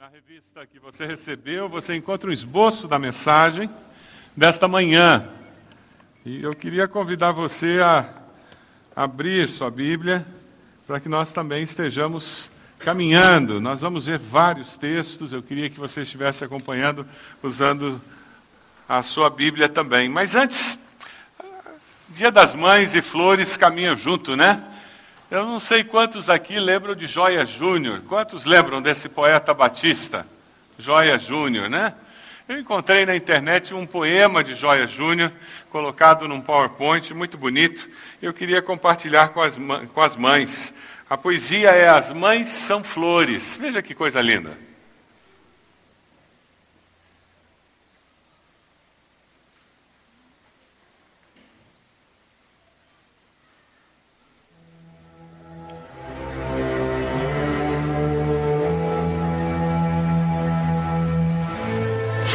Na revista que você recebeu, você encontra um esboço da mensagem desta manhã. E eu queria convidar você a abrir sua Bíblia para que nós também estejamos caminhando. Nós vamos ver vários textos. Eu queria que você estivesse acompanhando usando a sua Bíblia também. Mas antes, Dia das Mães e Flores caminham junto, né? Eu não sei quantos aqui lembram de Joia Júnior. Quantos lembram desse poeta batista? Joia Júnior, né? Eu encontrei na internet um poema de Joia Júnior, colocado num PowerPoint, muito bonito. Eu queria compartilhar com as, com as mães. A poesia é As Mães São Flores. Veja que coisa linda.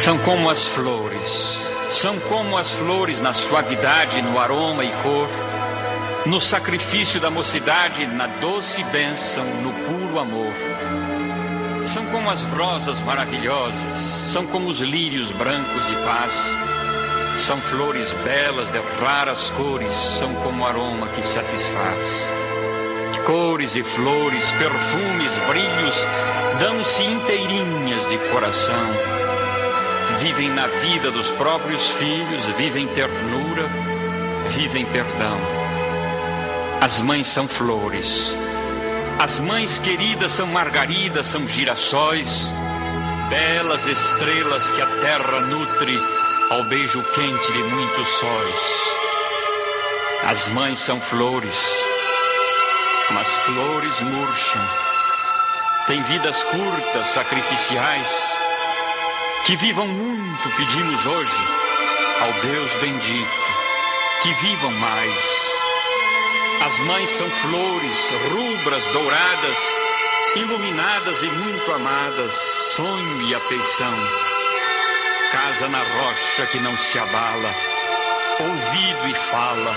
São como as flores, são como as flores na suavidade, no aroma e cor, no sacrifício da mocidade, na doce bênção, no puro amor. São como as rosas maravilhosas, são como os lírios brancos de paz. São flores belas de raras cores, são como o aroma que satisfaz. Cores e flores, perfumes, brilhos, dão-se inteirinhas de coração vivem na vida dos próprios filhos, vivem ternura, vivem perdão. As mães são flores, as mães queridas são margaridas, são girassóis, belas estrelas que a terra nutre ao beijo quente de muitos sóis. As mães são flores, mas flores murcham, têm vidas curtas, sacrificiais que vivam muito, pedimos hoje ao Deus bendito. Que vivam mais. As mães são flores, rubras, douradas, iluminadas e muito amadas, sonho e afeição. Casa na rocha que não se abala, ouvido e fala,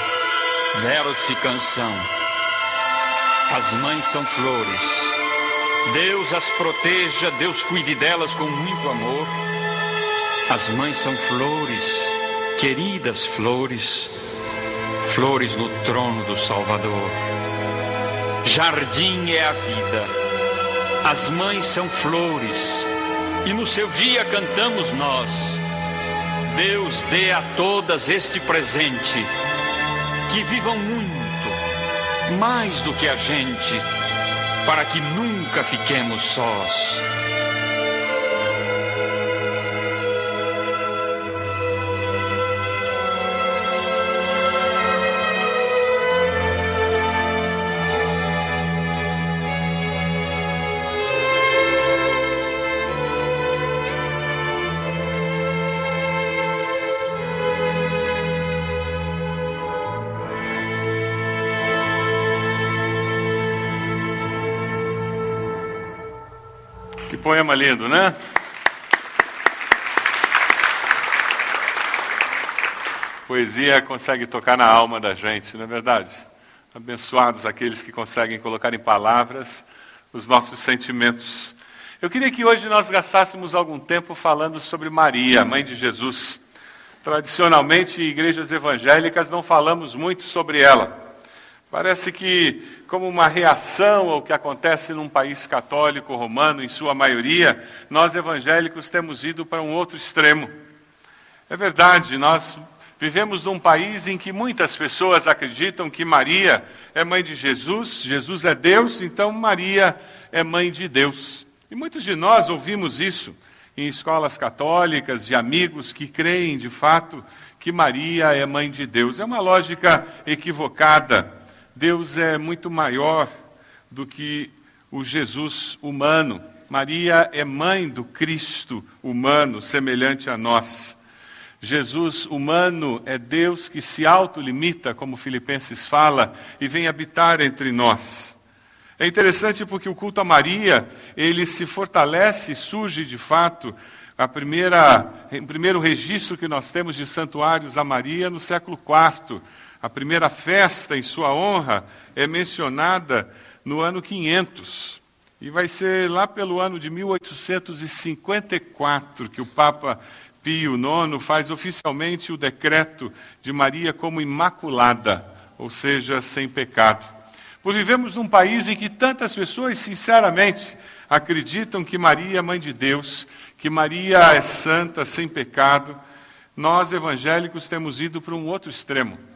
verso e canção. As mães são flores. Deus as proteja, Deus cuide delas com muito amor. As mães são flores, queridas flores, flores no trono do Salvador. Jardim é a vida, as mães são flores, e no seu dia cantamos nós. Deus dê a todas este presente, que vivam muito, mais do que a gente, para que nunca fiquemos sós. Poema lindo, né? Poesia consegue tocar na alma da gente, não é verdade? Abençoados aqueles que conseguem colocar em palavras os nossos sentimentos. Eu queria que hoje nós gastássemos algum tempo falando sobre Maria, mãe de Jesus. Tradicionalmente, igrejas evangélicas não falamos muito sobre ela. Parece que, como uma reação ao que acontece num país católico romano, em sua maioria, nós evangélicos temos ido para um outro extremo. É verdade, nós vivemos num país em que muitas pessoas acreditam que Maria é mãe de Jesus, Jesus é Deus, então Maria é mãe de Deus. E muitos de nós ouvimos isso em escolas católicas, de amigos que creem de fato que Maria é mãe de Deus. É uma lógica equivocada Deus é muito maior do que o Jesus humano. Maria é mãe do Cristo humano, semelhante a nós. Jesus humano é Deus que se autolimita, como Filipenses fala, e vem habitar entre nós. É interessante porque o culto a Maria, ele se fortalece, surge de fato, a primeira, o primeiro registro que nós temos de santuários a Maria no século IV, a primeira festa em sua honra é mencionada no ano 500. E vai ser lá pelo ano de 1854 que o Papa Pio IX faz oficialmente o decreto de Maria como imaculada, ou seja, sem pecado. Por vivemos num país em que tantas pessoas, sinceramente, acreditam que Maria é mãe de Deus, que Maria é santa, sem pecado, nós evangélicos temos ido para um outro extremo.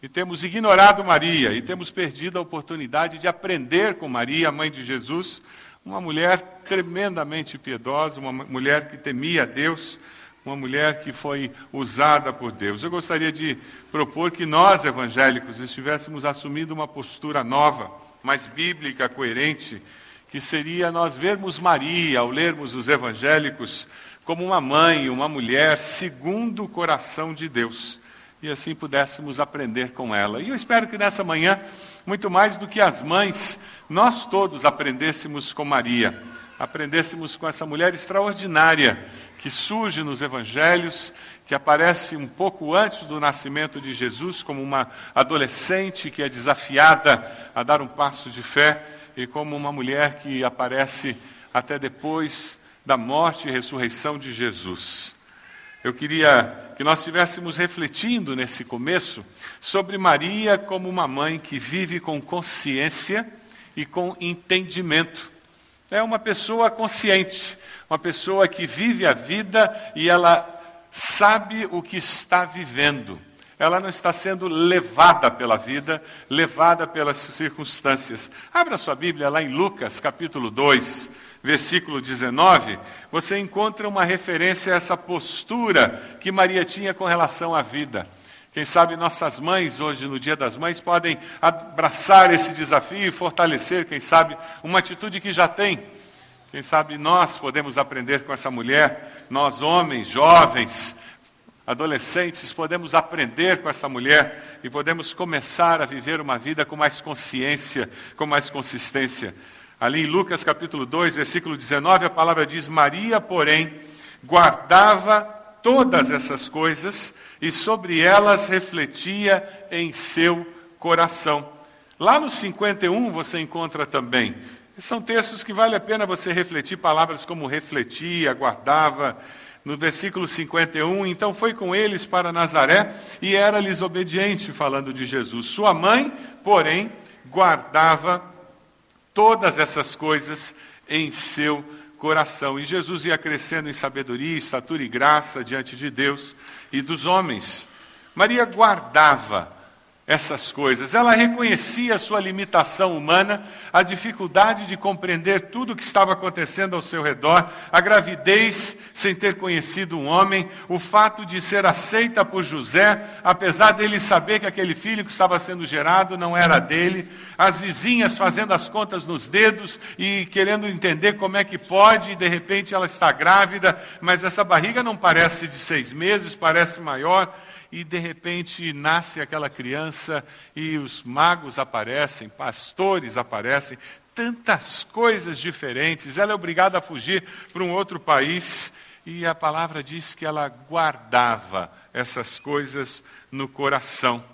E temos ignorado Maria e temos perdido a oportunidade de aprender com Maria, mãe de Jesus, uma mulher tremendamente piedosa, uma mulher que temia a Deus, uma mulher que foi usada por Deus. Eu gostaria de propor que nós, evangélicos, estivéssemos assumindo uma postura nova, mais bíblica, coerente, que seria nós vermos Maria, ao lermos os evangélicos, como uma mãe, uma mulher segundo o coração de Deus e assim pudéssemos aprender com ela. E eu espero que nessa manhã, muito mais do que as mães, nós todos aprendêssemos com Maria, aprendêssemos com essa mulher extraordinária que surge nos evangelhos, que aparece um pouco antes do nascimento de Jesus, como uma adolescente que é desafiada a dar um passo de fé, e como uma mulher que aparece até depois da morte e ressurreição de Jesus. Eu queria que nós estivéssemos refletindo nesse começo sobre Maria como uma mãe que vive com consciência e com entendimento. É uma pessoa consciente, uma pessoa que vive a vida e ela sabe o que está vivendo. Ela não está sendo levada pela vida, levada pelas circunstâncias. Abra sua Bíblia lá em Lucas, capítulo 2 versículo 19, você encontra uma referência a essa postura que Maria tinha com relação à vida. Quem sabe nossas mães, hoje no Dia das Mães, podem abraçar esse desafio e fortalecer, quem sabe, uma atitude que já tem. Quem sabe nós podemos aprender com essa mulher, nós homens, jovens, adolescentes, podemos aprender com essa mulher e podemos começar a viver uma vida com mais consciência, com mais consistência. Ali em Lucas capítulo 2, versículo 19, a palavra diz: Maria, porém, guardava todas essas coisas e sobre elas refletia em seu coração. Lá no 51 você encontra também. São textos que vale a pena você refletir, palavras como refletia, guardava. No versículo 51, então foi com eles para Nazaré e era-lhes obediente, falando de Jesus. Sua mãe, porém, guardava todas essas coisas em seu coração. E Jesus ia crescendo em sabedoria, estatura e graça diante de Deus e dos homens. Maria guardava essas coisas. Ela reconhecia a sua limitação humana, a dificuldade de compreender tudo o que estava acontecendo ao seu redor, a gravidez sem ter conhecido um homem, o fato de ser aceita por José, apesar dele saber que aquele filho que estava sendo gerado não era dele, as vizinhas fazendo as contas nos dedos e querendo entender como é que pode, e de repente ela está grávida, mas essa barriga não parece de seis meses, parece maior e de repente nasce aquela criança e os magos aparecem, pastores aparecem, tantas coisas diferentes. Ela é obrigada a fugir para um outro país e a palavra diz que ela guardava essas coisas no coração.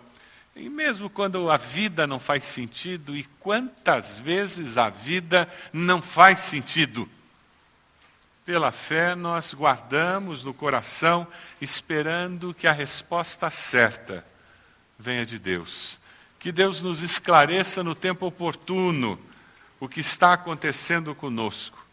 E mesmo quando a vida não faz sentido, e quantas vezes a vida não faz sentido? Pela fé, nós guardamos no coração, esperando que a resposta certa venha de Deus. Que Deus nos esclareça no tempo oportuno o que está acontecendo conosco.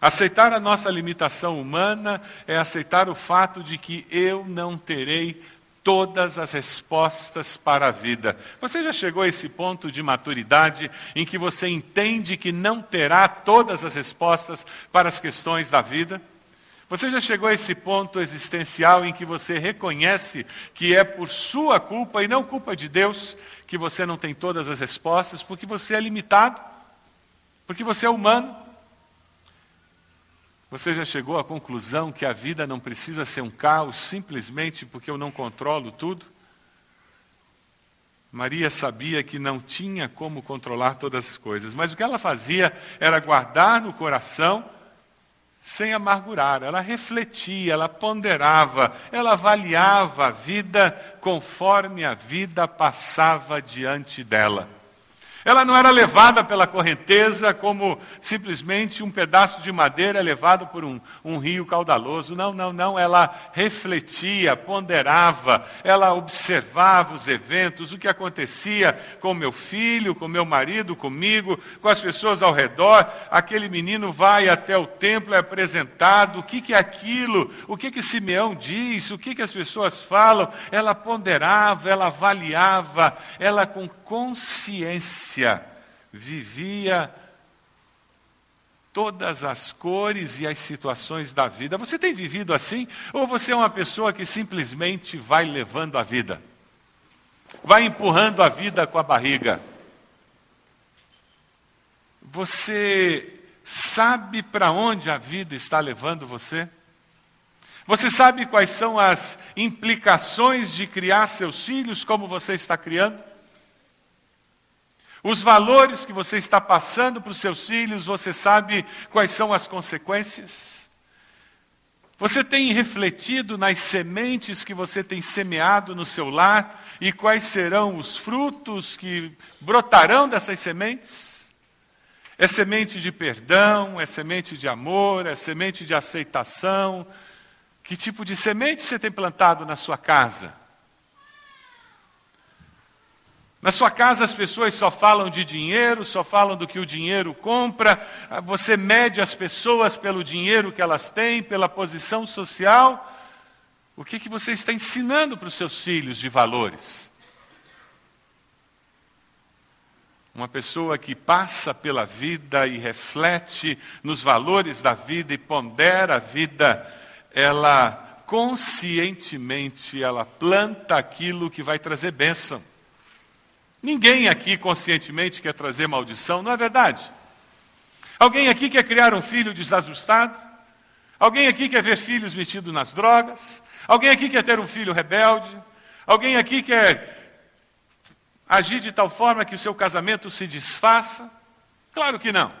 Aceitar a nossa limitação humana é aceitar o fato de que eu não terei todas as respostas para a vida. Você já chegou a esse ponto de maturidade em que você entende que não terá todas as respostas para as questões da vida? Você já chegou a esse ponto existencial em que você reconhece que é por sua culpa e não culpa de Deus que você não tem todas as respostas, porque você é limitado, porque você é humano? Você já chegou à conclusão que a vida não precisa ser um caos simplesmente porque eu não controlo tudo? Maria sabia que não tinha como controlar todas as coisas, mas o que ela fazia era guardar no coração sem amargurar. Ela refletia, ela ponderava, ela avaliava a vida conforme a vida passava diante dela. Ela não era levada pela correnteza como simplesmente um pedaço de madeira levado por um, um, rio caudaloso. Não, não, não. Ela refletia, ponderava, ela observava os eventos, o que acontecia com meu filho, com meu marido, comigo, com as pessoas ao redor. Aquele menino vai até o templo, é apresentado. O que, que é aquilo? O que, que Simeão diz? O que, que as pessoas falam? Ela ponderava, ela avaliava, ela com consciência vivia todas as cores e as situações da vida. Você tem vivido assim? Ou você é uma pessoa que simplesmente vai levando a vida? Vai empurrando a vida com a barriga? Você sabe para onde a vida está levando você? Você sabe quais são as implicações de criar seus filhos como você está criando? Os valores que você está passando para os seus filhos, você sabe quais são as consequências? Você tem refletido nas sementes que você tem semeado no seu lar e quais serão os frutos que brotarão dessas sementes? É semente de perdão, é semente de amor, é semente de aceitação. Que tipo de semente você tem plantado na sua casa? Na sua casa as pessoas só falam de dinheiro, só falam do que o dinheiro compra, você mede as pessoas pelo dinheiro que elas têm, pela posição social. O que, que você está ensinando para os seus filhos de valores? Uma pessoa que passa pela vida e reflete nos valores da vida e pondera a vida, ela conscientemente ela planta aquilo que vai trazer bênção. Ninguém aqui conscientemente quer trazer maldição, não é verdade? Alguém aqui quer criar um filho desajustado? Alguém aqui quer ver filhos metidos nas drogas? Alguém aqui quer ter um filho rebelde? Alguém aqui quer agir de tal forma que o seu casamento se desfaça? Claro que não.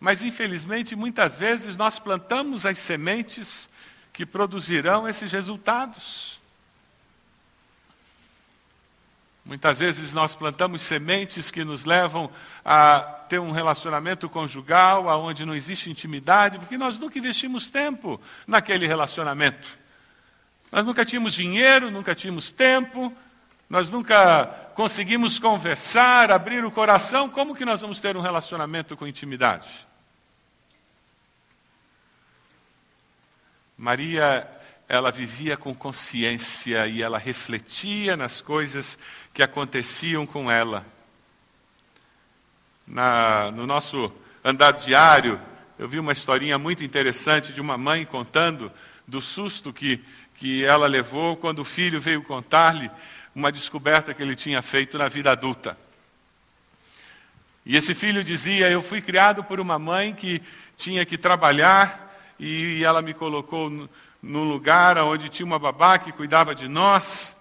Mas, infelizmente, muitas vezes nós plantamos as sementes que produzirão esses resultados. Muitas vezes nós plantamos sementes que nos levam a ter um relacionamento conjugal onde não existe intimidade, porque nós nunca investimos tempo naquele relacionamento. Nós nunca tínhamos dinheiro, nunca tínhamos tempo, nós nunca conseguimos conversar, abrir o coração. Como que nós vamos ter um relacionamento com intimidade? Maria ela vivia com consciência e ela refletia nas coisas que aconteciam com ela. Na, no nosso andar diário, eu vi uma historinha muito interessante de uma mãe contando do susto que, que ela levou quando o filho veio contar-lhe uma descoberta que ele tinha feito na vida adulta. E esse filho dizia: Eu fui criado por uma mãe que tinha que trabalhar e ela me colocou num lugar onde tinha uma babá que cuidava de nós.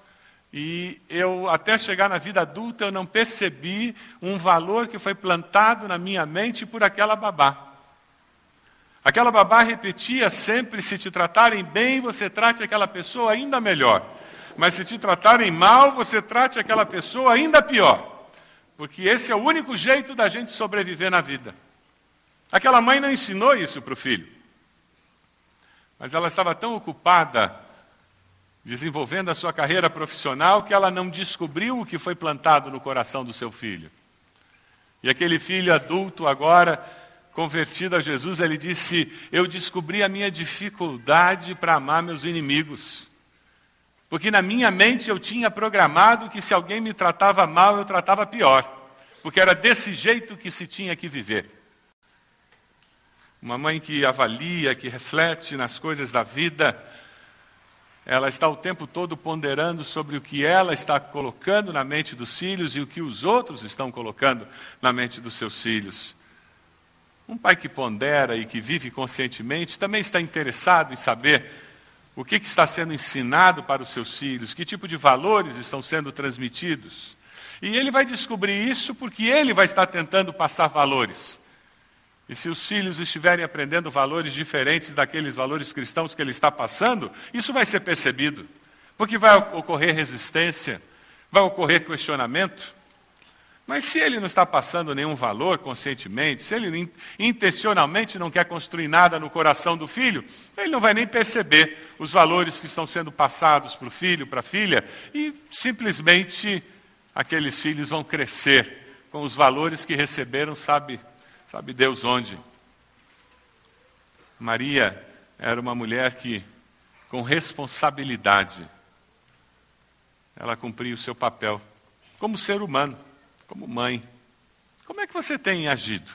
E eu, até chegar na vida adulta, eu não percebi um valor que foi plantado na minha mente por aquela babá. Aquela babá repetia sempre: se te tratarem bem, você trate aquela pessoa ainda melhor. Mas se te tratarem mal, você trate aquela pessoa ainda pior. Porque esse é o único jeito da gente sobreviver na vida. Aquela mãe não ensinou isso para o filho. Mas ela estava tão ocupada desenvolvendo a sua carreira profissional que ela não descobriu o que foi plantado no coração do seu filho. E aquele filho adulto, agora convertido a Jesus, ele disse: Eu descobri a minha dificuldade para amar meus inimigos. Porque na minha mente eu tinha programado que se alguém me tratava mal, eu tratava pior. Porque era desse jeito que se tinha que viver. Uma mãe que avalia, que reflete nas coisas da vida, ela está o tempo todo ponderando sobre o que ela está colocando na mente dos filhos e o que os outros estão colocando na mente dos seus filhos. Um pai que pondera e que vive conscientemente também está interessado em saber o que, está sendo ensinado para os seus filhos, que tipo de valores estão sendo transmitidos. E ele vai descobrir isso porque ele vai estar tentando passar valores. E se os filhos estiverem aprendendo valores diferentes daqueles valores cristãos que ele está passando, isso vai ser percebido. Porque vai ocorrer resistência, vai ocorrer questionamento. Mas se ele não está passando nenhum valor conscientemente, se ele intencionalmente não quer construir nada no coração do filho, ele não vai nem perceber os valores que estão sendo passados para o filho, para a filha, e simplesmente aqueles filhos vão crescer com os valores que receberam, sabe, sabe Deus onde. Maria era uma mulher que, com responsabilidade, ela cumpria o seu papel como ser humano como mãe. Como é que você tem agido?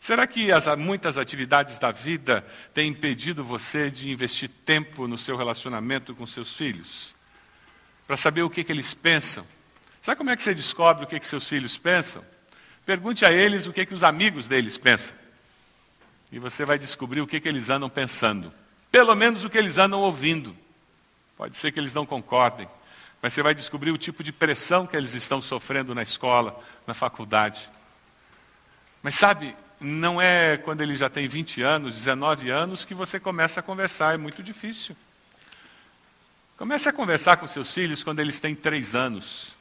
Será que as, muitas atividades da vida têm impedido você de investir tempo no seu relacionamento com seus filhos? Para saber o que, que, eles pensam? Sabe como é que você descobre o que, que seus filhos pensam? Pergunte a eles o que, que os amigos deles pensam. E você vai descobrir o que, que eles andam pensando. Pelo menos o que eles andam ouvindo. Pode ser que eles não concordem, mas você vai descobrir o tipo de pressão que eles estão sofrendo na escola, na faculdade. Mas sabe, não é quando ele já tem 20 anos, 19 anos, que você começa a conversar, é muito difícil. Comece a conversar com seus filhos quando eles têm 3 anos,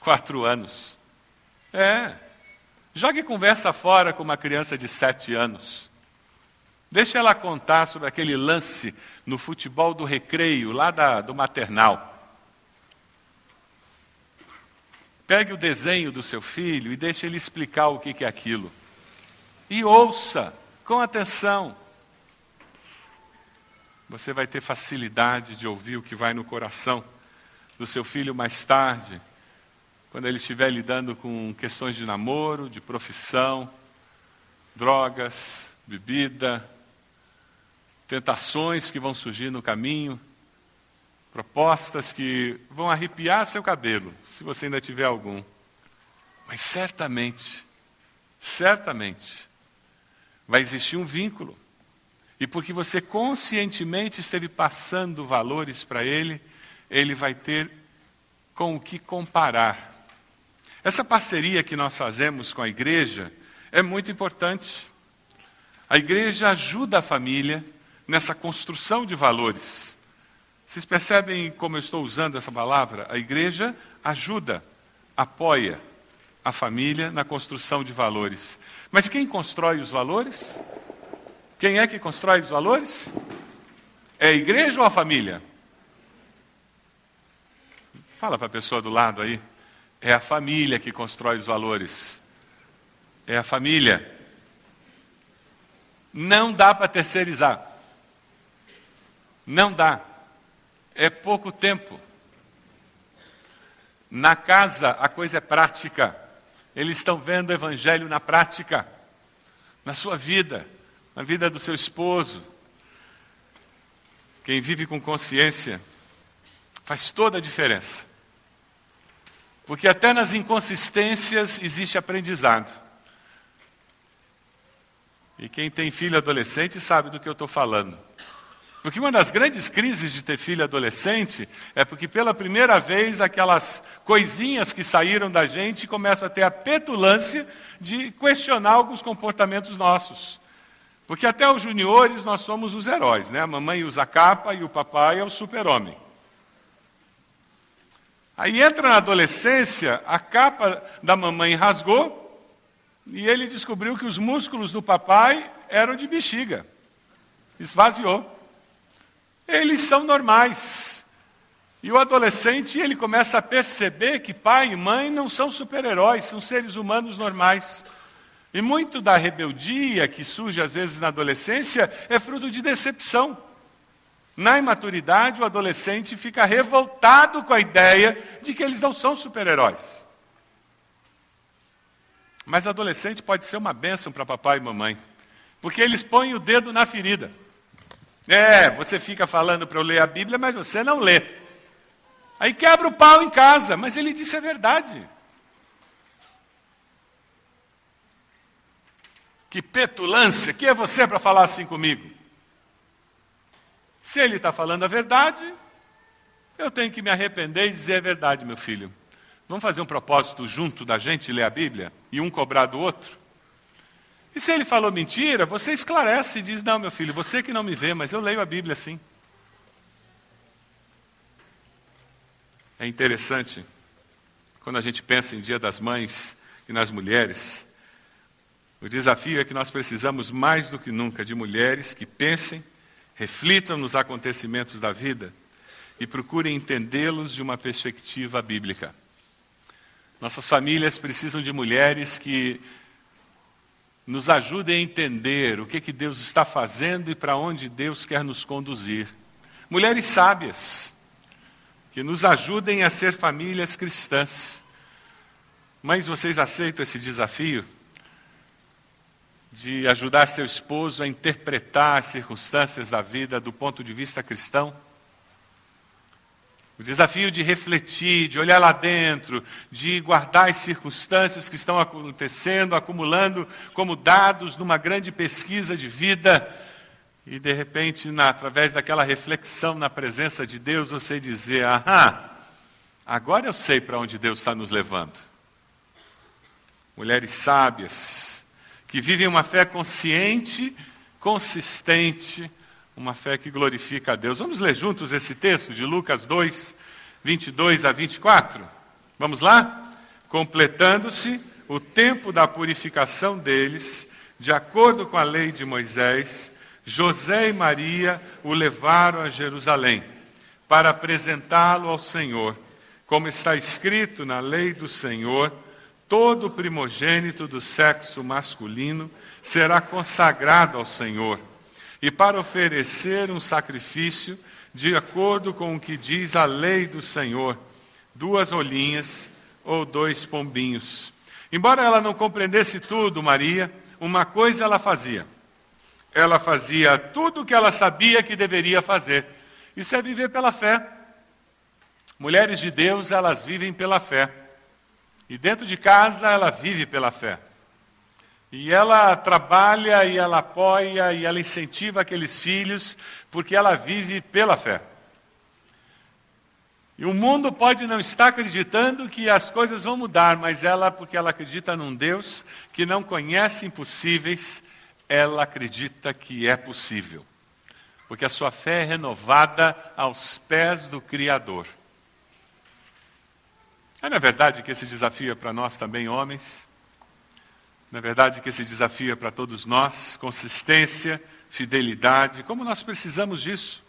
4 anos. É. Jogue conversa fora com uma criança de 7 anos. Deixe ela contar sobre aquele lance no futebol do recreio, lá da, do maternal. Pegue o desenho do seu filho e deixe ele explicar o que é aquilo. E ouça com atenção. Você vai ter facilidade de ouvir o que vai no coração do seu filho mais tarde, quando ele estiver lidando com questões de namoro, de profissão, drogas, bebida, tentações que vão surgir no caminho, propostas que vão arrepiar seu cabelo, se você ainda tiver algum. Mas certamente, certamente, vai existir um vínculo. E porque você conscientemente esteve passando valores para ele, ele vai ter com o que comparar. Essa parceria que nós fazemos com a igreja é muito importante. A igreja ajuda a família nessa construção de valores. Vocês percebem como eu estou usando essa palavra? A igreja ajuda, apoia a família na construção de valores. Mas quem constrói os valores? Quem é que constrói os valores? É a igreja ou a família? Fala para a pessoa do lado aí. É a família que constrói os valores. É a família. Não dá para terceirizar. Não dá. É pouco tempo. Na casa, a coisa é prática. Eles estão vendo o evangelho na prática, na sua vida, na vida do seu esposo. Quem vive com consciência faz toda a diferença. Porque até nas inconsistências existe aprendizado. E quem tem filho adolescente sabe do que eu estou falando. Porque uma das grandes crises de ter filho adolescente é porque pela primeira vez aquelas coisinhas que saíram da gente começam a ter a petulância de questionar alguns comportamentos nossos. Porque até os juniores nós somos os heróis, né? A mamãe usa capa e o papai é o super-homem. Aí entra na adolescência, a capa da mamãe rasgou e ele descobriu que os músculos do papai eram de bexiga. Esvaziou eles são normais. E o adolescente, ele começa a perceber que pai e mãe não são super-heróis, são seres humanos normais. E muito da rebeldia que surge às vezes na adolescência é fruto de decepção. Na imaturidade, o adolescente fica revoltado com a ideia de que eles não são super-heróis. Mas adolescente pode ser uma bênção para papai e mamãe, porque eles põem o dedo na ferida. É, você fica falando para eu ler a Bíblia, mas você não lê. Aí quebra o pau em casa, mas ele disse a verdade. Que petulância, que é você para falar assim comigo? Se ele está falando a verdade, eu tenho que me arrepender e dizer a verdade, meu filho. Vamos fazer um propósito junto da gente ler a Bíblia e um cobrar do outro? E se ele falou mentira, você esclarece e diz: Não, meu filho, você que não me vê, mas eu leio a Bíblia assim. É interessante quando a gente pensa em Dia das Mães e nas mulheres, o desafio é que nós precisamos mais do que nunca de mulheres que pensem, reflitam nos acontecimentos da vida e procurem entendê-los de uma perspectiva bíblica. Nossas famílias precisam de mulheres que nos ajudem a entender o que, que Deus está fazendo e para onde Deus quer nos conduzir. Mulheres sábias, que nos ajudem a ser famílias cristãs. Mas vocês aceitam esse desafio? De ajudar seu esposo a interpretar as circunstâncias da vida do ponto de vista cristão? O desafio de refletir, de olhar lá dentro, de guardar as circunstâncias que estão acontecendo, acumulando como dados numa grande pesquisa de vida, e de repente, na, através daquela reflexão na presença de Deus, você dizer: Aham, agora eu sei para onde Deus está nos levando. Mulheres sábias, que vivem uma fé consciente, consistente, uma fé que glorifica a Deus. Vamos ler juntos esse texto de Lucas 2, 22 a 24? Vamos lá? Completando-se o tempo da purificação deles, de acordo com a lei de Moisés, José e Maria o levaram a Jerusalém para apresentá-lo ao Senhor. Como está escrito na lei do Senhor, todo primogênito do sexo masculino será consagrado ao Senhor e para oferecer um sacrifício de acordo com o que diz a lei do Senhor, duas olhinhas ou dois pombinhos. Embora ela não compreendesse tudo, Maria, uma coisa ela fazia. Ela fazia tudo o que ela sabia que deveria fazer. Isso é viver pela fé. Mulheres de Deus, elas vivem pela fé. E dentro de casa, ela vive pela fé. E ela trabalha e ela apoia e ela incentiva aqueles filhos porque ela vive pela fé. E o mundo pode não estar acreditando que as coisas vão mudar, mas ela, porque ela acredita num Deus que não conhece impossíveis, ela acredita que é possível. Porque a sua fé é renovada aos pés do Criador. É na verdade que esse desafio é para nós também, homens. Na verdade que esse desafio é para todos nós, consistência, fidelidade, como nós precisamos disso.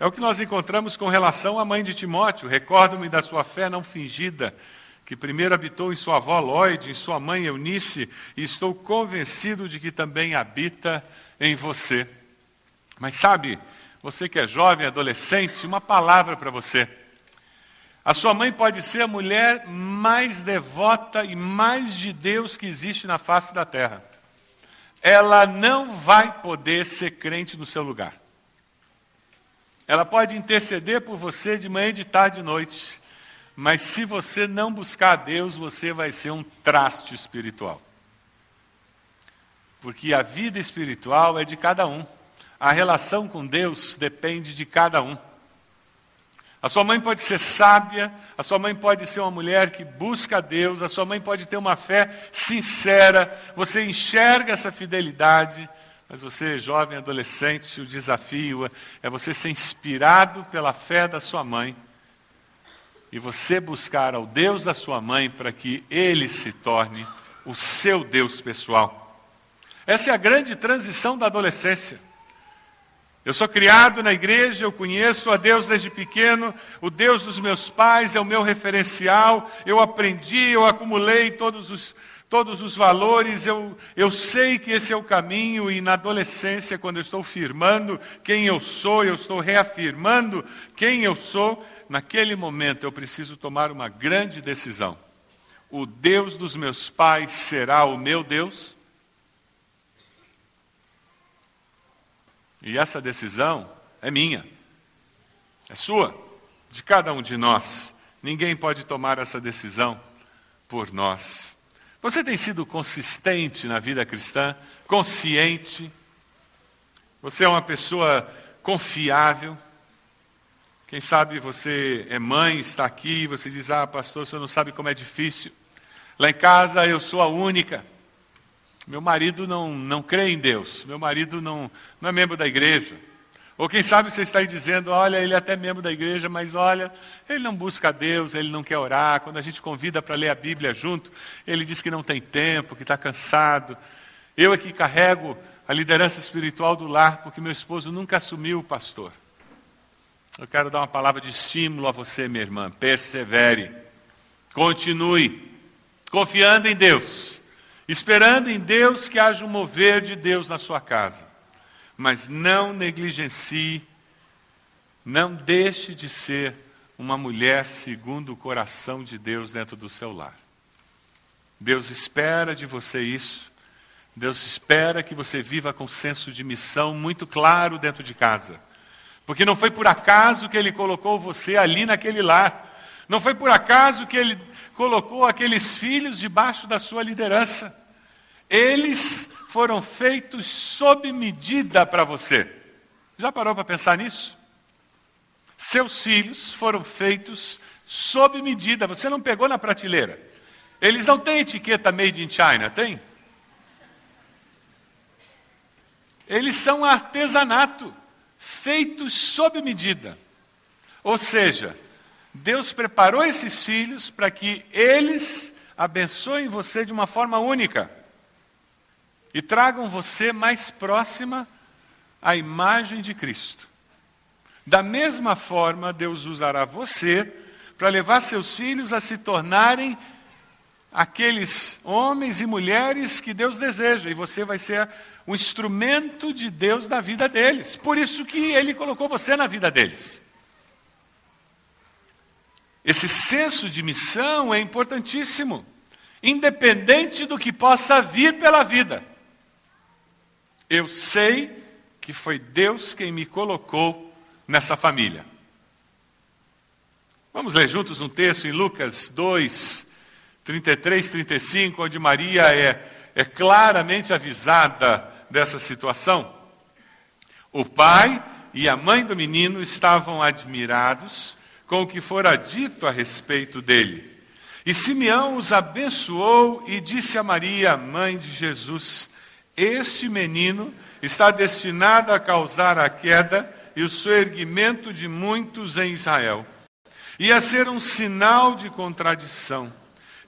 É o que nós encontramos com relação à mãe de Timóteo. Recordo-me da sua fé não fingida, que primeiro habitou em sua avó Lloyd, em sua mãe Eunice, e estou convencido de que também habita em você. Mas sabe, você que é jovem, adolescente, uma palavra para você. A sua mãe pode ser a mulher mais devota e mais de Deus que existe na face da terra. Ela não vai poder ser crente no seu lugar. Ela pode interceder por você de manhã, de tarde e de noite. Mas se você não buscar a Deus, você vai ser um traste espiritual. Porque a vida espiritual é de cada um. A relação com Deus depende de cada um. A sua mãe pode ser sábia, a sua mãe pode ser uma mulher que busca a Deus, a sua mãe pode ter uma fé sincera, você enxerga essa fidelidade, mas você, jovem adolescente, o desafio é você ser inspirado pela fé da sua mãe e você buscar ao Deus da sua mãe para que ele se torne o seu Deus pessoal. Essa é a grande transição da adolescência. Eu sou criado na igreja, eu conheço a Deus desde pequeno, o Deus dos meus pais é o meu referencial, eu aprendi, eu acumulei todos os, todos os valores, eu, eu sei que esse é o caminho, e na adolescência, quando eu estou firmando quem eu sou, eu estou reafirmando quem eu sou, naquele momento eu preciso tomar uma grande decisão. O Deus dos meus pais será o meu Deus? E essa decisão é minha, é sua, de cada um de nós. Ninguém pode tomar essa decisão por nós. Você tem sido consistente na vida cristã, consciente. Você é uma pessoa confiável. Quem sabe você é mãe, está aqui, você diz: Ah, pastor, o senhor não sabe como é difícil. Lá em casa eu sou a única. Meu marido não, não crê em Deus, meu marido não, não é membro da igreja. Ou quem sabe você está aí dizendo, olha, ele é até membro da igreja, mas olha, ele não busca a Deus, ele não quer orar. Quando a gente convida para ler a Bíblia junto, ele diz que não tem tempo, que está cansado. Eu aqui carrego a liderança espiritual do lar, porque meu esposo nunca assumiu o pastor. Eu quero dar uma palavra de estímulo a você, minha irmã. Persevere. Continue. Confiando em Deus. Esperando em Deus que haja um mover de Deus na sua casa. Mas não negligencie, não deixe de ser uma mulher segundo o coração de Deus dentro do seu lar. Deus espera de você isso. Deus espera que você viva com senso de missão muito claro dentro de casa. Porque não foi por acaso que Ele colocou você ali naquele lar. Não foi por acaso que Ele colocou aqueles filhos debaixo da sua liderança. Eles foram feitos sob medida para você. Já parou para pensar nisso? Seus filhos foram feitos sob medida. Você não pegou na prateleira. Eles não têm etiqueta made in China, tem? Eles são artesanato, feitos sob medida. Ou seja, Deus preparou esses filhos para que eles abençoem você de uma forma única e tragam você mais próxima à imagem de Cristo. Da mesma forma, Deus usará você para levar seus filhos a se tornarem aqueles homens e mulheres que Deus deseja, e você vai ser o instrumento de Deus na vida deles. Por isso que Ele colocou você na vida deles. Esse senso de missão é importantíssimo, independente do que possa vir pela vida. Eu sei que foi Deus quem me colocou nessa família. Vamos ler juntos um texto em Lucas 2, 33, 35, onde Maria é, é claramente avisada dessa situação. O pai e a mãe do menino estavam admirados com o que fora dito a respeito dele. E Simeão os abençoou e disse a Maria, mãe de Jesus: este menino está destinado a causar a queda e o soerguimento de muitos em Israel, e a ser um sinal de contradição,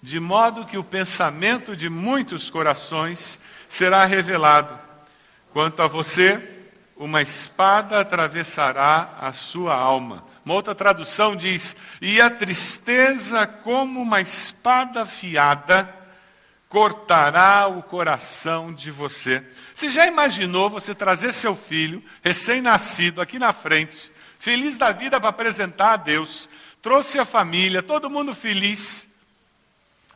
de modo que o pensamento de muitos corações será revelado. Quanto a você, uma espada atravessará a sua alma. Uma outra tradução diz: e a tristeza, como uma espada afiada, cortará o coração de você. Você já imaginou você trazer seu filho, recém-nascido, aqui na frente, feliz da vida para apresentar a Deus, trouxe a família, todo mundo feliz.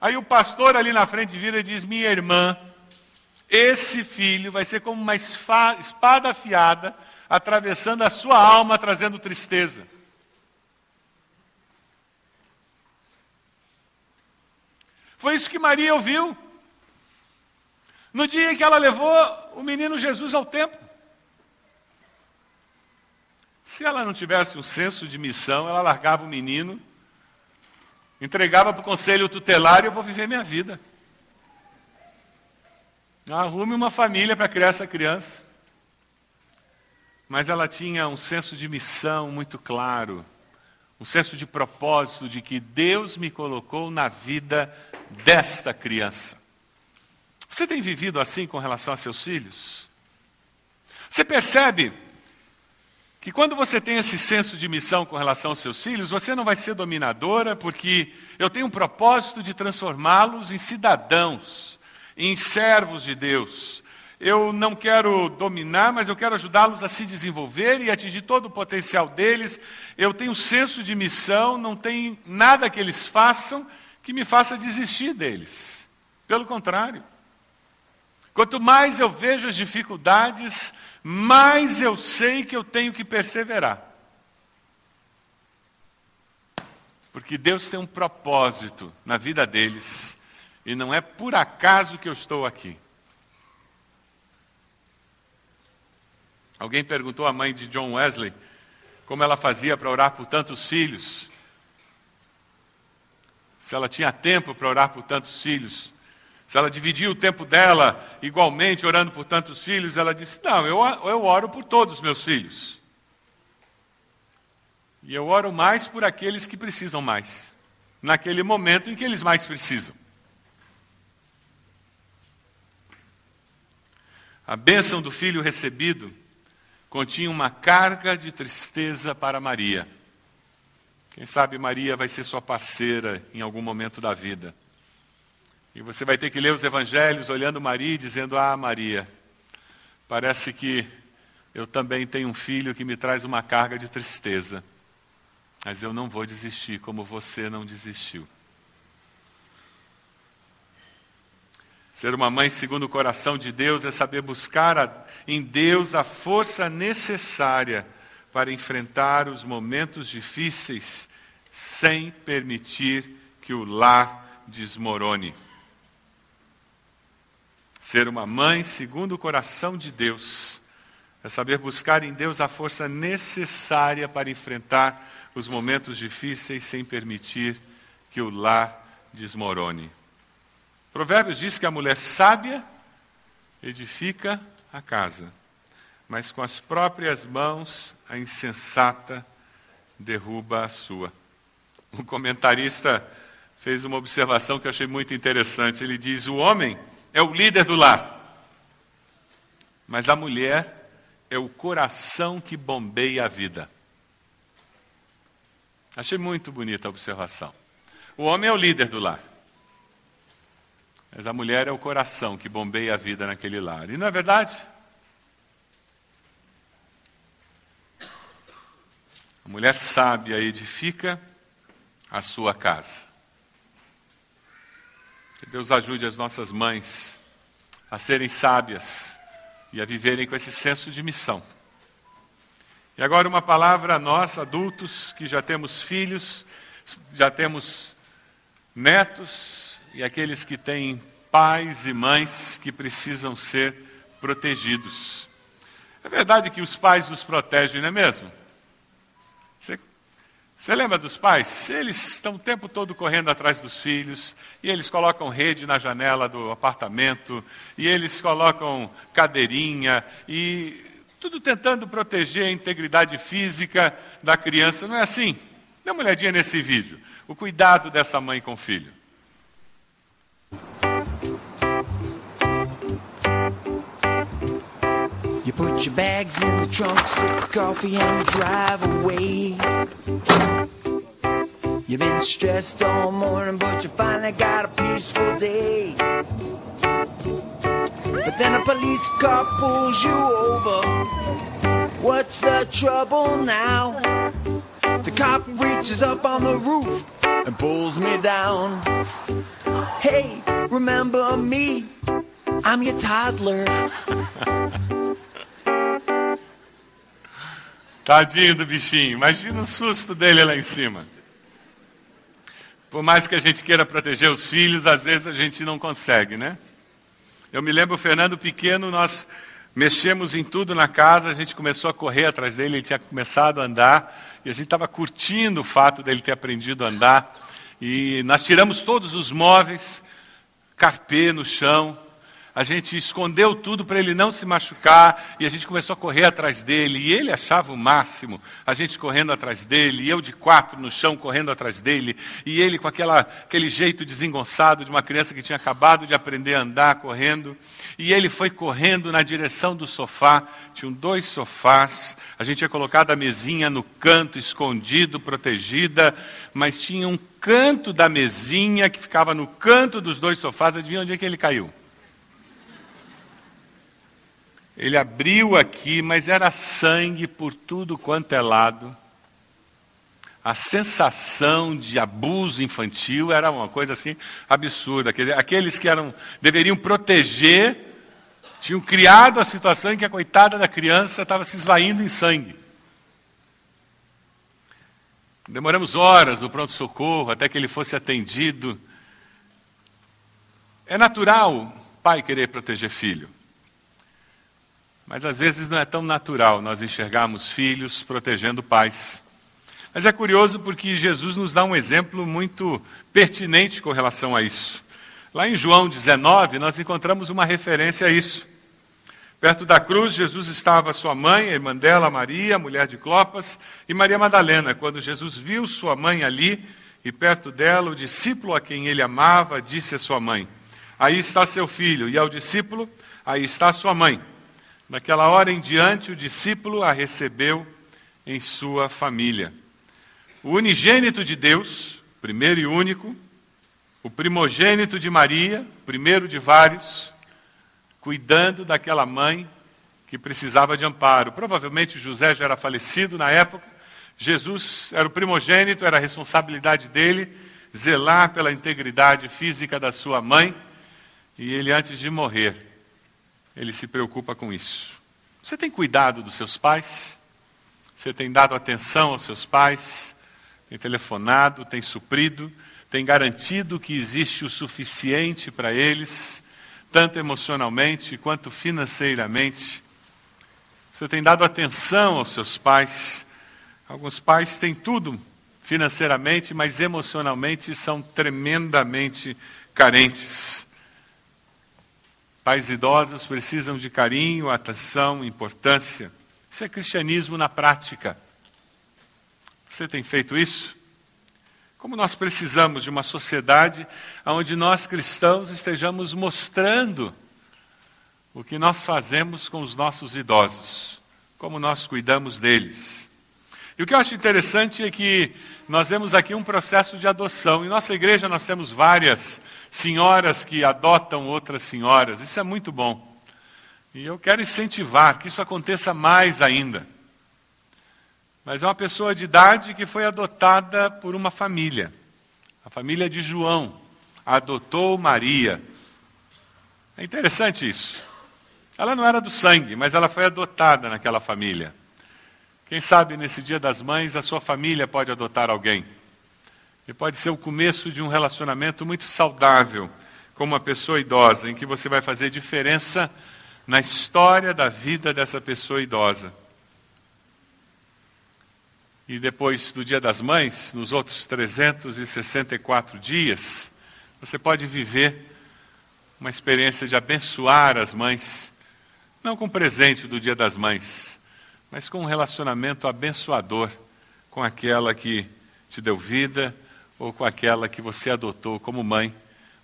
Aí o pastor ali na frente vira e diz: Minha irmã, esse filho vai ser como uma espada afiada, atravessando a sua alma, trazendo tristeza. Foi isso que Maria ouviu. No dia em que ela levou o menino Jesus ao templo. Se ela não tivesse um senso de missão, ela largava o menino, entregava para o conselho tutelar e eu vou viver minha vida. Arrume uma família para criar essa criança. Mas ela tinha um senso de missão muito claro, um senso de propósito de que Deus me colocou na vida desta criança. Você tem vivido assim com relação a seus filhos? Você percebe que quando você tem esse senso de missão com relação aos seus filhos, você não vai ser dominadora, porque eu tenho um propósito de transformá-los em cidadãos, em servos de Deus. Eu não quero dominar, mas eu quero ajudá-los a se desenvolver e atingir todo o potencial deles. Eu tenho senso de missão, não tem nada que eles façam que me faça desistir deles. Pelo contrário. Quanto mais eu vejo as dificuldades, mais eu sei que eu tenho que perseverar. Porque Deus tem um propósito na vida deles, e não é por acaso que eu estou aqui. Alguém perguntou à mãe de John Wesley como ela fazia para orar por tantos filhos se ela tinha tempo para orar por tantos filhos, se ela dividia o tempo dela igualmente orando por tantos filhos, ela disse: Não, eu, eu oro por todos os meus filhos. E eu oro mais por aqueles que precisam mais, naquele momento em que eles mais precisam. A bênção do filho recebido continha uma carga de tristeza para Maria. Quem sabe Maria vai ser sua parceira em algum momento da vida. E você vai ter que ler os evangelhos olhando Maria e dizendo: Ah, Maria, parece que eu também tenho um filho que me traz uma carga de tristeza. Mas eu não vou desistir como você não desistiu. Ser uma mãe segundo o coração de Deus é saber buscar a, em Deus a força necessária para enfrentar os momentos difíceis sem permitir que o lar desmorone. Ser uma mãe segundo o coração de Deus é saber buscar em Deus a força necessária para enfrentar os momentos difíceis sem permitir que o lar desmorone. Provérbios diz que a mulher sábia edifica a casa mas com as próprias mãos a insensata derruba a sua. Um comentarista fez uma observação que eu achei muito interessante. Ele diz: o homem é o líder do lar, mas a mulher é o coração que bombeia a vida. Achei muito bonita a observação. O homem é o líder do lar, mas a mulher é o coração que bombeia a vida naquele lar. E não é verdade? A mulher sábia edifica a sua casa. Que Deus ajude as nossas mães a serem sábias e a viverem com esse senso de missão. E agora uma palavra a nós, adultos, que já temos filhos, já temos netos e aqueles que têm pais e mães que precisam ser protegidos. É verdade que os pais nos protegem, não é mesmo? Você, você lembra dos pais? Eles estão o tempo todo correndo atrás dos filhos, e eles colocam rede na janela do apartamento, e eles colocam cadeirinha, e tudo tentando proteger a integridade física da criança. Não é assim? Dê uma olhadinha nesse vídeo. O cuidado dessa mãe com o filho. You put your bags in the trunk, sip coffee and drive away. You've been stressed all morning, but you finally got a peaceful day. But then a police car pulls you over. What's the trouble now? The cop reaches up on the roof and pulls me down. Hey, remember me? I'm your toddler. Tadinho do bichinho, imagina o susto dele lá em cima. Por mais que a gente queira proteger os filhos, às vezes a gente não consegue, né? Eu me lembro, o Fernando pequeno, nós mexemos em tudo na casa, a gente começou a correr atrás dele, ele tinha começado a andar, e a gente estava curtindo o fato dele ter aprendido a andar. E nós tiramos todos os móveis, carpê no chão, a gente escondeu tudo para ele não se machucar e a gente começou a correr atrás dele. E ele achava o máximo, a gente correndo atrás dele, e eu de quatro no chão correndo atrás dele, e ele com aquela, aquele jeito desengonçado de uma criança que tinha acabado de aprender a andar correndo. E ele foi correndo na direção do sofá. Tinham dois sofás, a gente tinha colocado a mesinha no canto, escondido, protegida, mas tinha um canto da mesinha que ficava no canto dos dois sofás. Adivinha onde é que ele caiu? Ele abriu aqui, mas era sangue por tudo quanto é lado. A sensação de abuso infantil era uma coisa assim absurda. Dizer, aqueles que eram, deveriam proteger tinham criado a situação em que a coitada da criança estava se esvaindo em sangue. Demoramos horas no pronto-socorro até que ele fosse atendido. É natural pai querer proteger filho. Mas às vezes não é tão natural nós enxergarmos filhos protegendo pais. Mas é curioso porque Jesus nos dá um exemplo muito pertinente com relação a isso. Lá em João 19, nós encontramos uma referência a isso. Perto da cruz, Jesus estava sua mãe, a irmã dela, Maria, mulher de Clopas, e Maria Madalena. Quando Jesus viu sua mãe ali e perto dela, o discípulo a quem ele amava disse à sua mãe: Aí está seu filho. E ao discípulo: Aí está sua mãe. Naquela hora em diante, o discípulo a recebeu em sua família. O unigênito de Deus, primeiro e único, o primogênito de Maria, primeiro de vários, cuidando daquela mãe que precisava de amparo. Provavelmente José já era falecido na época. Jesus era o primogênito, era a responsabilidade dele zelar pela integridade física da sua mãe. E ele, antes de morrer, ele se preocupa com isso. Você tem cuidado dos seus pais? Você tem dado atenção aos seus pais? Tem telefonado, tem suprido, tem garantido que existe o suficiente para eles? tanto emocionalmente quanto financeiramente. Você tem dado atenção aos seus pais. Alguns pais têm tudo financeiramente, mas emocionalmente são tremendamente carentes. Pais idosos precisam de carinho, atenção, importância. Isso é cristianismo na prática. Você tem feito isso? Como nós precisamos de uma sociedade onde nós cristãos estejamos mostrando o que nós fazemos com os nossos idosos, como nós cuidamos deles. E o que eu acho interessante é que nós vemos aqui um processo de adoção. Em nossa igreja nós temos várias senhoras que adotam outras senhoras. Isso é muito bom. E eu quero incentivar que isso aconteça mais ainda. Mas é uma pessoa de idade que foi adotada por uma família. A família de João adotou Maria. É interessante isso. Ela não era do sangue, mas ela foi adotada naquela família. Quem sabe nesse Dia das Mães a sua família pode adotar alguém. E pode ser o começo de um relacionamento muito saudável com uma pessoa idosa, em que você vai fazer diferença na história da vida dessa pessoa idosa. E depois do Dia das Mães, nos outros 364 dias, você pode viver uma experiência de abençoar as mães, não com presente do Dia das Mães, mas com um relacionamento abençoador com aquela que te deu vida ou com aquela que você adotou como mãe,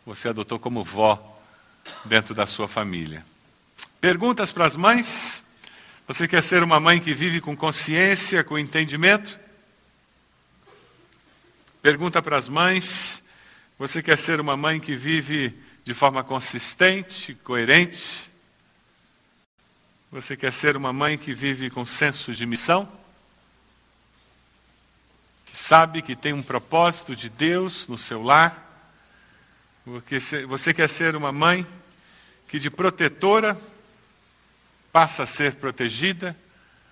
você adotou como vó dentro da sua família. Perguntas para as mães? Você quer ser uma mãe que vive com consciência, com entendimento? Pergunta para as mães: você quer ser uma mãe que vive de forma consistente, coerente? Você quer ser uma mãe que vive com senso de missão? Sabe que tem um propósito de Deus no seu lar? Você quer ser uma mãe que de protetora passa a ser protegida,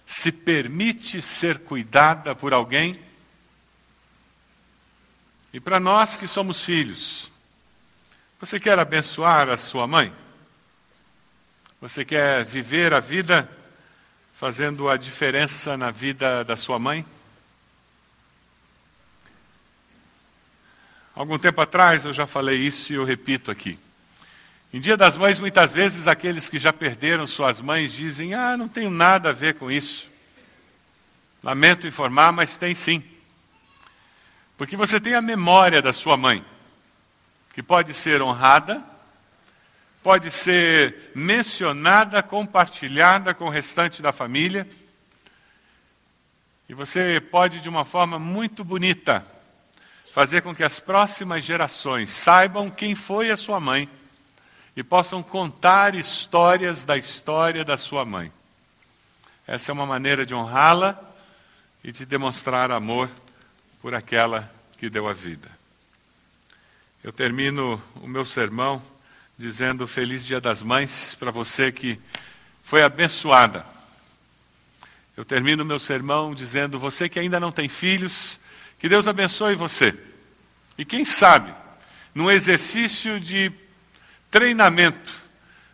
se permite ser cuidada por alguém. E para nós que somos filhos, você quer abençoar a sua mãe? Você quer viver a vida fazendo a diferença na vida da sua mãe? Algum tempo atrás eu já falei isso e eu repito aqui. Em Dia das Mães, muitas vezes aqueles que já perderam suas mães dizem: Ah, não tenho nada a ver com isso. Lamento informar, mas tem sim. Porque você tem a memória da sua mãe, que pode ser honrada, pode ser mencionada, compartilhada com o restante da família. E você pode, de uma forma muito bonita, fazer com que as próximas gerações saibam quem foi a sua mãe e possam contar histórias da história da sua mãe. Essa é uma maneira de honrá-la e de demonstrar amor por aquela que deu a vida. Eu termino o meu sermão dizendo Feliz Dia das Mães para você que foi abençoada. Eu termino o meu sermão dizendo você que ainda não tem filhos, que Deus abençoe você. E quem sabe, num exercício de treinamento,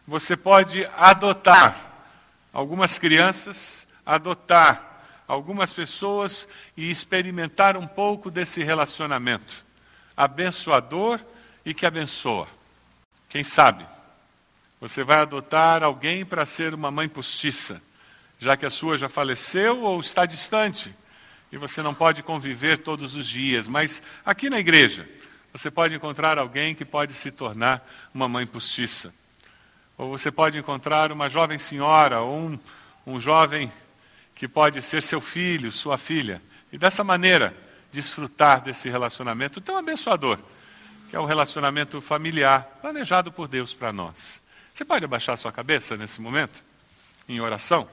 você pode adotar algumas crianças, adotar algumas pessoas e experimentar um pouco desse relacionamento abençoador e que abençoa. Quem sabe Você vai adotar alguém para ser uma mãe postiça, já que a sua já faleceu ou está distante e você não pode conviver todos os dias. Mas aqui na igreja, você pode encontrar alguém que pode se tornar uma mãe postiça. Ou você pode encontrar uma jovem senhora ou um, um jovem que pode ser seu filho, sua filha. E dessa maneira, desfrutar desse relacionamento tão abençoador, que é o relacionamento familiar, planejado por Deus para nós. Você pode abaixar sua cabeça nesse momento, em oração?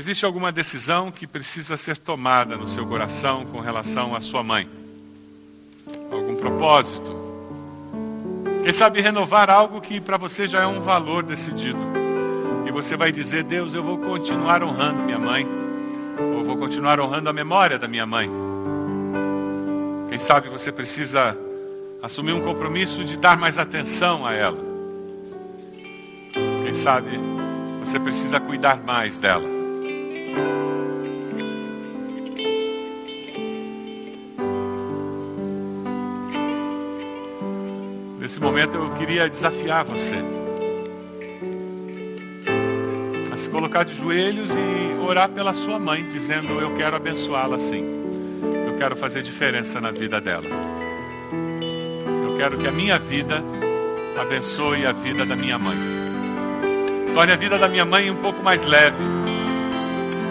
Existe alguma decisão que precisa ser tomada no seu coração com relação à sua mãe? Algum propósito? Quem sabe renovar algo que para você já é um valor decidido. E você vai dizer: Deus, eu vou continuar honrando minha mãe, ou vou continuar honrando a memória da minha mãe. Quem sabe você precisa assumir um compromisso de dar mais atenção a ela. Quem sabe você precisa cuidar mais dela. Nesse momento eu queria desafiar você a se colocar de joelhos e orar pela sua mãe, dizendo: Eu quero abençoá-la assim. Eu quero fazer diferença na vida dela. Eu quero que a minha vida abençoe a vida da minha mãe. Torne a vida da minha mãe um pouco mais leve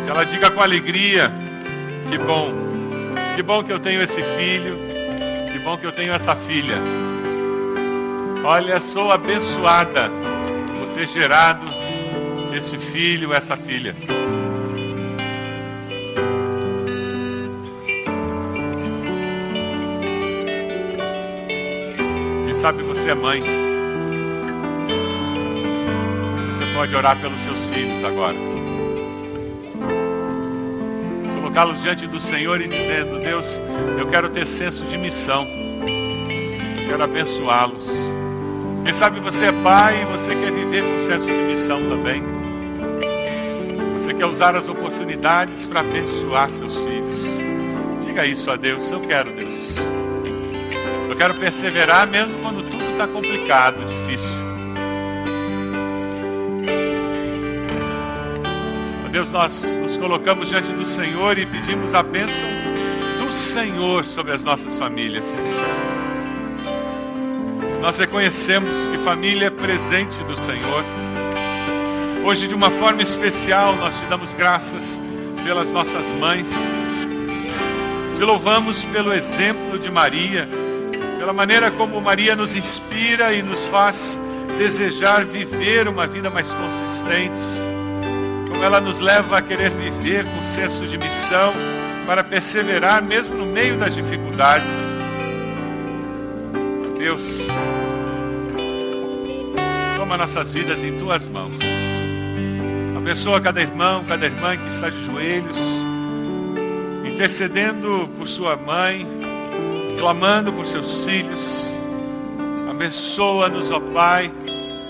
que ela diga com alegria: que bom, que bom que eu tenho esse filho, que bom que eu tenho essa filha. Olha, sou abençoada por ter gerado esse filho, essa filha. Quem sabe você é mãe. Você pode orar pelos seus filhos agora colocá-los diante do Senhor e dizendo: Deus, eu quero ter senso de missão, quero abençoá-los. Quem sabe você é pai e você quer viver senso de missão também. Você quer usar as oportunidades para abençoar seus filhos. Diga isso a Deus: Eu quero, Deus. Eu quero perseverar mesmo quando tudo está complicado, difícil. Deus, nós nos colocamos diante do Senhor e pedimos a bênção do Senhor sobre as nossas famílias. Nós reconhecemos que família é presente do Senhor. Hoje, de uma forma especial, nós te damos graças pelas nossas mães. Te louvamos pelo exemplo de Maria, pela maneira como Maria nos inspira e nos faz desejar viver uma vida mais consistente como ela nos leva a querer viver com senso de missão, para perseverar mesmo no meio das dificuldades. Deus, toma nossas vidas em tuas mãos. Abençoa cada irmão, cada irmã que está de joelhos, intercedendo por sua mãe, clamando por seus filhos. Abençoa-nos, ó Pai,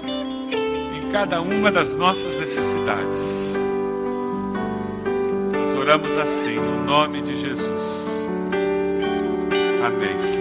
em cada uma das nossas necessidades oramos assim, no nome de Jesus. Amém.